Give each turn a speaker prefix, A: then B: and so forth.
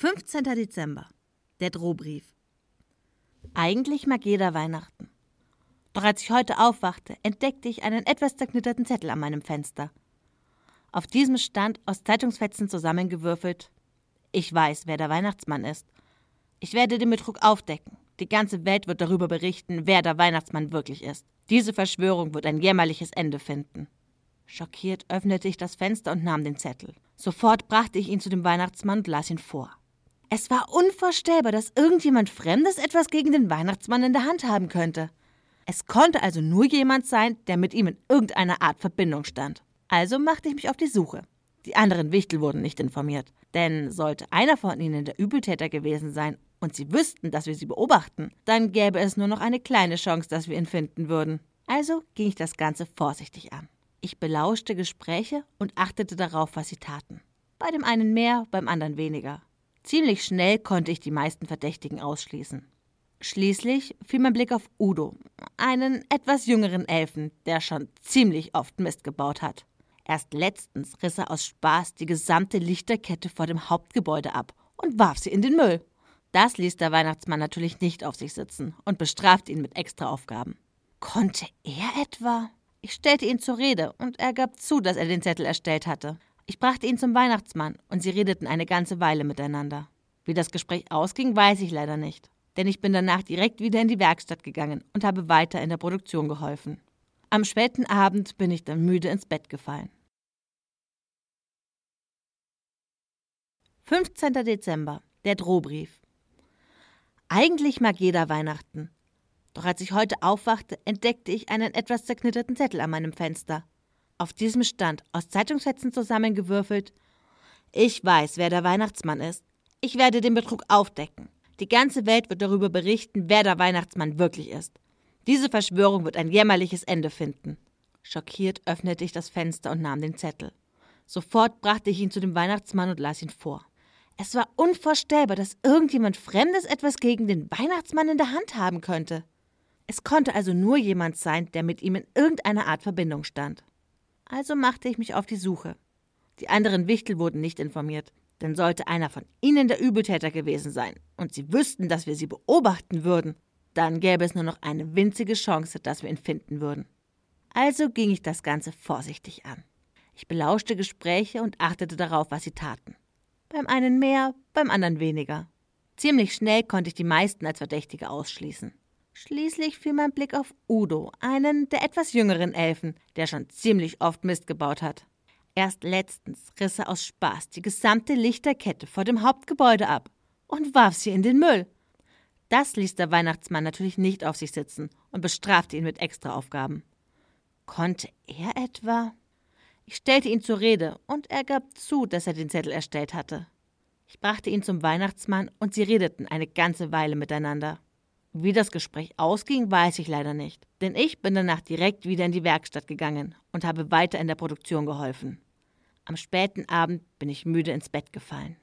A: 15. Dezember. Der Drohbrief. Eigentlich mag jeder Weihnachten. Doch als ich heute aufwachte, entdeckte ich einen etwas zerknitterten Zettel an meinem Fenster. Auf diesem stand, aus Zeitungsfetzen zusammengewürfelt, ich weiß, wer der Weihnachtsmann ist. Ich werde den Betrug aufdecken. Die ganze Welt wird darüber berichten, wer der Weihnachtsmann wirklich ist. Diese Verschwörung wird ein jämmerliches Ende finden. Schockiert öffnete ich das Fenster und nahm den Zettel. Sofort brachte ich ihn zu dem Weihnachtsmann und las ihn vor. Es war unvorstellbar, dass irgendjemand Fremdes etwas gegen den Weihnachtsmann in der Hand haben könnte. Es konnte also nur jemand sein, der mit ihm in irgendeiner Art Verbindung stand. Also machte ich mich auf die Suche. Die anderen Wichtel wurden nicht informiert, denn sollte einer von ihnen der Übeltäter gewesen sein und sie wüssten, dass wir sie beobachten, dann gäbe es nur noch eine kleine Chance, dass wir ihn finden würden. Also ging ich das Ganze vorsichtig an. Ich belauschte Gespräche und achtete darauf, was sie taten. Bei dem einen mehr, beim anderen weniger. Ziemlich schnell konnte ich die meisten Verdächtigen ausschließen. Schließlich fiel mein Blick auf Udo, einen etwas jüngeren Elfen, der schon ziemlich oft Mist gebaut hat. Erst letztens riss er aus Spaß die gesamte Lichterkette vor dem Hauptgebäude ab und warf sie in den Müll. Das ließ der Weihnachtsmann natürlich nicht auf sich sitzen und bestrafte ihn mit Extraaufgaben. Konnte er etwa? Ich stellte ihn zur Rede und er gab zu, dass er den Zettel erstellt hatte. Ich brachte ihn zum Weihnachtsmann und sie redeten eine ganze Weile miteinander. Wie das Gespräch ausging, weiß ich leider nicht, denn ich bin danach direkt wieder in die Werkstatt gegangen und habe weiter in der Produktion geholfen. Am späten Abend bin ich dann müde ins Bett gefallen. 15. Dezember. Der Drohbrief. Eigentlich mag jeder Weihnachten. Doch als ich heute aufwachte, entdeckte ich einen etwas zerknitterten Zettel an meinem Fenster. Auf diesem stand, aus Zeitungsfetzen zusammengewürfelt, ich weiß, wer der Weihnachtsmann ist. Ich werde den Betrug aufdecken. Die ganze Welt wird darüber berichten, wer der Weihnachtsmann wirklich ist. Diese Verschwörung wird ein jämmerliches Ende finden. Schockiert öffnete ich das Fenster und nahm den Zettel. Sofort brachte ich ihn zu dem Weihnachtsmann und las ihn vor. Es war unvorstellbar, dass irgendjemand Fremdes etwas gegen den Weihnachtsmann in der Hand haben könnte. Es konnte also nur jemand sein, der mit ihm in irgendeiner Art Verbindung stand. Also machte ich mich auf die Suche. Die anderen Wichtel wurden nicht informiert, denn sollte einer von ihnen der Übeltäter gewesen sein und sie wüssten, dass wir sie beobachten würden, dann gäbe es nur noch eine winzige Chance, dass wir ihn finden würden. Also ging ich das Ganze vorsichtig an. Ich belauschte Gespräche und achtete darauf, was sie taten. Beim einen mehr, beim anderen weniger. Ziemlich schnell konnte ich die meisten als Verdächtige ausschließen. Schließlich fiel mein Blick auf Udo, einen der etwas jüngeren Elfen, der schon ziemlich oft Mist gebaut hat. Erst letztens riss er aus Spaß die gesamte Lichterkette vor dem Hauptgebäude ab und warf sie in den Müll. Das ließ der Weihnachtsmann natürlich nicht auf sich sitzen und bestrafte ihn mit Extraaufgaben. Konnte er etwa? Ich stellte ihn zur Rede und er gab zu, dass er den Zettel erstellt hatte. Ich brachte ihn zum Weihnachtsmann und sie redeten eine ganze Weile miteinander. Wie das Gespräch ausging, weiß ich leider nicht, denn ich bin danach direkt wieder in die Werkstatt gegangen und habe weiter in der Produktion geholfen. Am späten Abend bin ich müde ins Bett gefallen.